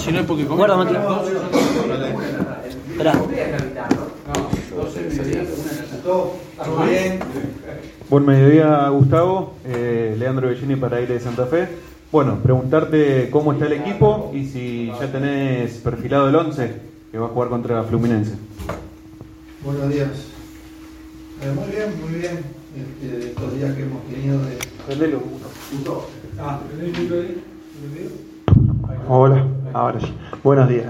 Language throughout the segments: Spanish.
Si no es porque Guarda, Mati. Esperá. Buen mediodía, Gustavo. Eh, Leandro Bellini para Aire de Santa Fe. Bueno, preguntarte cómo está el equipo y si ya tenés perfilado el 11 que va a jugar contra Fluminense. Buenos días. Eh, muy bien, muy bien. Este, estos días que hemos tenido de. Ah, Hola, ahora sí. Buenos días.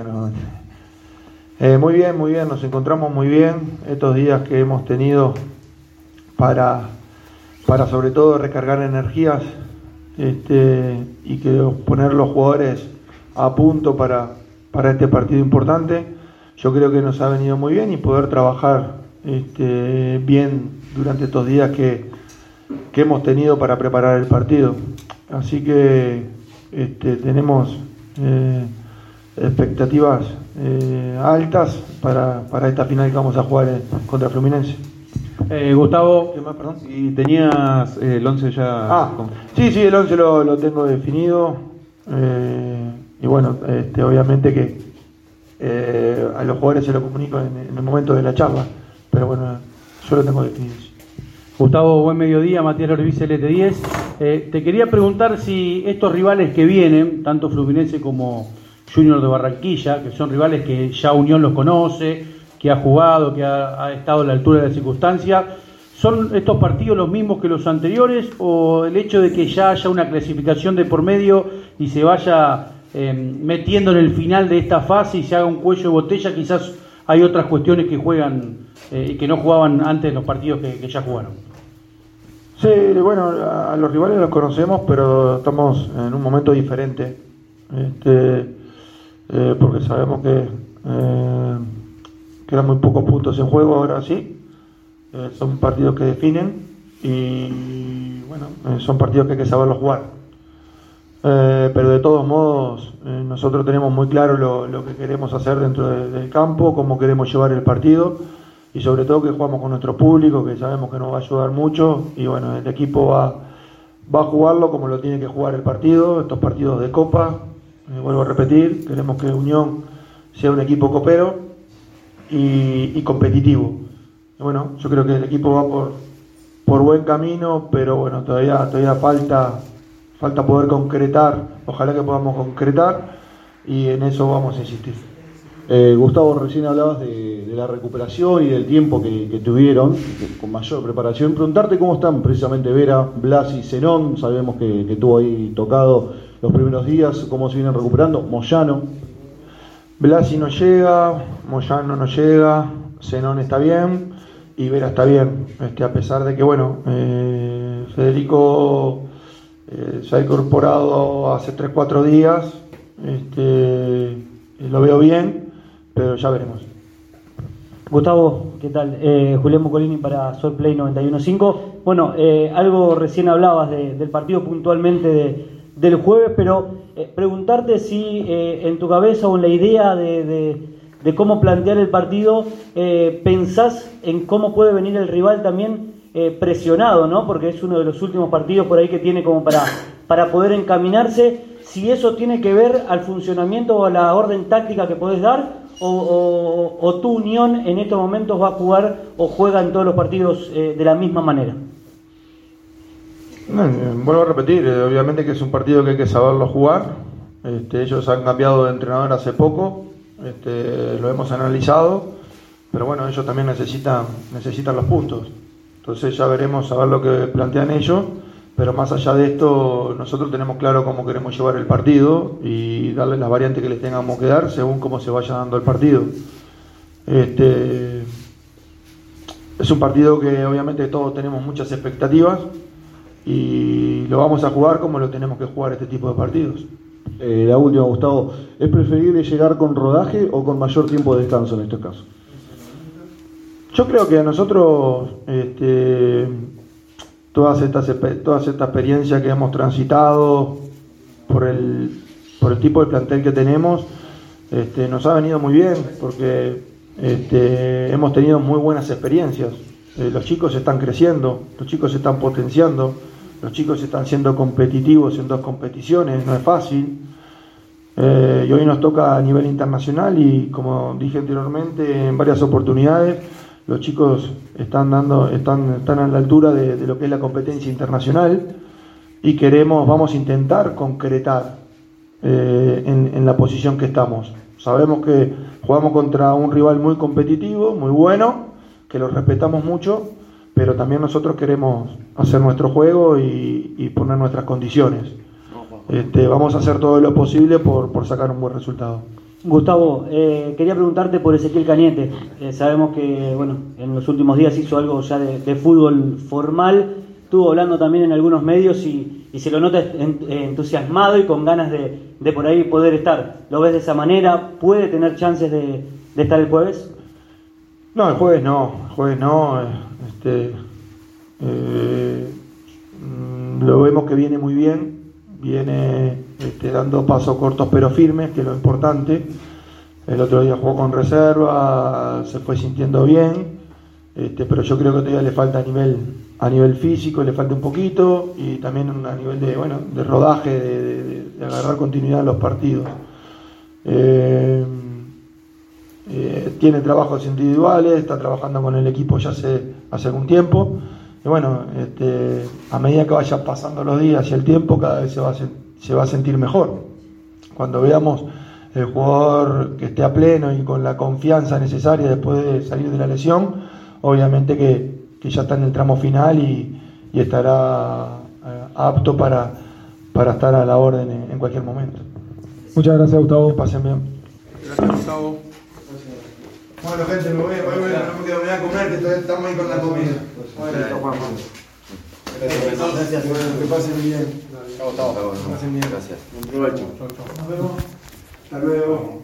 Eh, muy bien, muy bien. Nos encontramos muy bien estos días que hemos tenido para, para sobre todo recargar energías este, y que poner los jugadores a punto para, para este partido importante. Yo creo que nos ha venido muy bien y poder trabajar este, bien durante estos días que, que hemos tenido para preparar el partido. Así que este, tenemos eh, expectativas eh, altas para, para esta final que vamos a jugar eh, contra Fluminense. Eh, Gustavo, si tenías eh, el 11 ya... Ah, sí, sí, el 11 lo, lo tengo definido. eh, y bueno, este, obviamente que eh, a los jugadores se lo comunico en, en el momento de la charla. Pero bueno, yo lo tengo definido. Gustavo, buen mediodía, Matías Lorbice, LT10. Eh, te quería preguntar si estos rivales que vienen, tanto Fluminense como Junior de Barranquilla, que son rivales que ya Unión los conoce, que ha jugado, que ha, estado a la altura de la circunstancia, ¿son estos partidos los mismos que los anteriores o el hecho de que ya haya una clasificación de por medio y se vaya eh, metiendo en el final de esta fase y se haga un cuello de botella, quizás hay otras cuestiones que juegan eh, y que no jugaban antes los partidos que- que ya jugaron? Sí, bueno, a los rivales los conocemos, pero estamos en un momento diferente. Este, eh, porque sabemos que eh, quedan muy pocos puntos en juego ahora sí. Eh, son partidos que definen y bueno, son partidos que hay que saberlos jugar. Pero de todos modos, nosotros tenemos muy claro lo, que queremos hacer dentro de- del campo, cómo queremos llevar el partido y sobre todo que jugamos con nuestro público, que sabemos que nos va a ayudar mucho y bueno, el equipo va, va a jugarlo como lo tiene que jugar el partido, estos partidos de copa, eh, vuelvo a repetir, queremos que Unión sea un equipo copero y, competitivo. Bueno, yo creo que el equipo va por, por buen camino, pero bueno, todavía, todavía falta, falta poder concretar, ojalá que podamos concretar y en eso vamos a insistir. Eh, Gustavo, recién hablabas de, de la recuperación y del tiempo que, tuvieron con mayor preparación. Preguntarte cómo están precisamente Vera, Blas y Zenón. Sabemos que, que estuvo ahí tocado los primeros días, cómo se vienen recuperando. Moyano, Blasi no llega, Moyano no llega, Zenón está bien y Vera está bien. Este, a pesar de que, bueno, eh, Federico eh, se ha incorporado hace 3-4 días, este, lo veo bien, pero ya veremos. Gustavo, ¿qué tal? Eh, Julián Mocolini para Sol Play 91.5. Bueno, eh, algo recién hablabas de- del partido puntualmente de- del jueves, pero eh, preguntarte si en tu cabeza o en la idea de, cómo plantear el partido, eh, pensás en cómo puede venir el rival también presionado, ¿no? Porque es uno de los últimos partidos por ahí que tiene como para, para poder encaminarse. Si eso tiene que ver al funcionamiento o a la orden táctica que podés dar, o, tu Unión en estos momentos va a jugar o juega en todos los partidos eh, de la misma manera. Eh, vuelvo a repetir, eh, obviamente que es un partido que hay que saberlo jugar. Este, ellos han cambiado de entrenador hace poco, este, lo hemos analizado, pero bueno, ellos también necesitan, necesitan los puntos. Entonces ya veremos a ver lo que plantean ellos, pero más allá de esto, nosotros tenemos claro cómo queremos llevar el partido y darle las variantes que les tengamos que dar según cómo se vaya dando el partido. Este, es un partido que obviamente todos tenemos muchas expectativas y lo vamos a jugar como lo tenemos que jugar este tipo de partidos. eh, la última, Gustavo, ¿es preferible llegar con rodaje o con mayor tiempo de descanso en este caso? Yo creo que a nosotros este, todas estas todas esta experiencia que hemos transitado por el, por el tipo de plantel que tenemos este, nos ha venido muy bien porque este, hemos tenido muy buenas experiencias. Eh, los chicos están creciendo, los chicos están potenciando, los chicos están siendo competitivos en dos competiciones, no es fácil. Eh, y hoy nos toca a nivel internacional y como dije anteriormente en varias oportunidades, los chicos están, dando, están, están a la altura de, de lo que es la competencia internacional y queremos, vamos a intentar concretar eh, en, en la posición que estamos. Sabemos que jugamos contra un rival muy competitivo, muy bueno, que lo respetamos mucho, pero también nosotros queremos hacer nuestro juego y, y poner nuestras condiciones. Este, vamos a hacer todo lo posible por, por sacar un buen resultado. Gustavo, eh, quería preguntarte por Ezequiel Cañete. Eh, sabemos que bueno, en los últimos días hizo algo ya de, fútbol formal. Estuvo hablando también en algunos medios y, se lo nota en- entusiasmado y con ganas de, por ahí poder estar. ¿Lo ves de esa manera? ¿Puede tener chances de, estar el jueves? No, el jueves no, el jueves no. Este, eh, mm, lo vemos que viene muy bien, viene este, dando pasos cortos pero firmes, que es lo importante. El otro día jugó con reserva, se fue sintiendo bien, este, pero yo creo que todavía le falta a nivel, a nivel físico, le falta un poquito y también a nivel de, bueno, de rodaje, de, agarrar continuidad en los partidos. Eh, eh, tiene trabajos individuales, está trabajando con el equipo ya hace, hace algún tiempo. Y bueno, este, a medida que vaya pasando los días y el tiempo, cada vez se va a, se va a sentir mejor. Cuando veamos el jugador que esté a pleno y con la confianza necesaria después de salir de la lesión, obviamente que, que ya está en el tramo final y, y estará eh, apto para, para estar a la orden en, en cualquier momento. Muchas gracias, Que Gustavo. pasen bien. Bueno, gente, me voy, voy, voy, voy a comer, que todavía estamos ahí con la comida. Gracias. Bueno, que pasen bien. Que pasen bien. Gracias. Nos vemos. Hasta luego.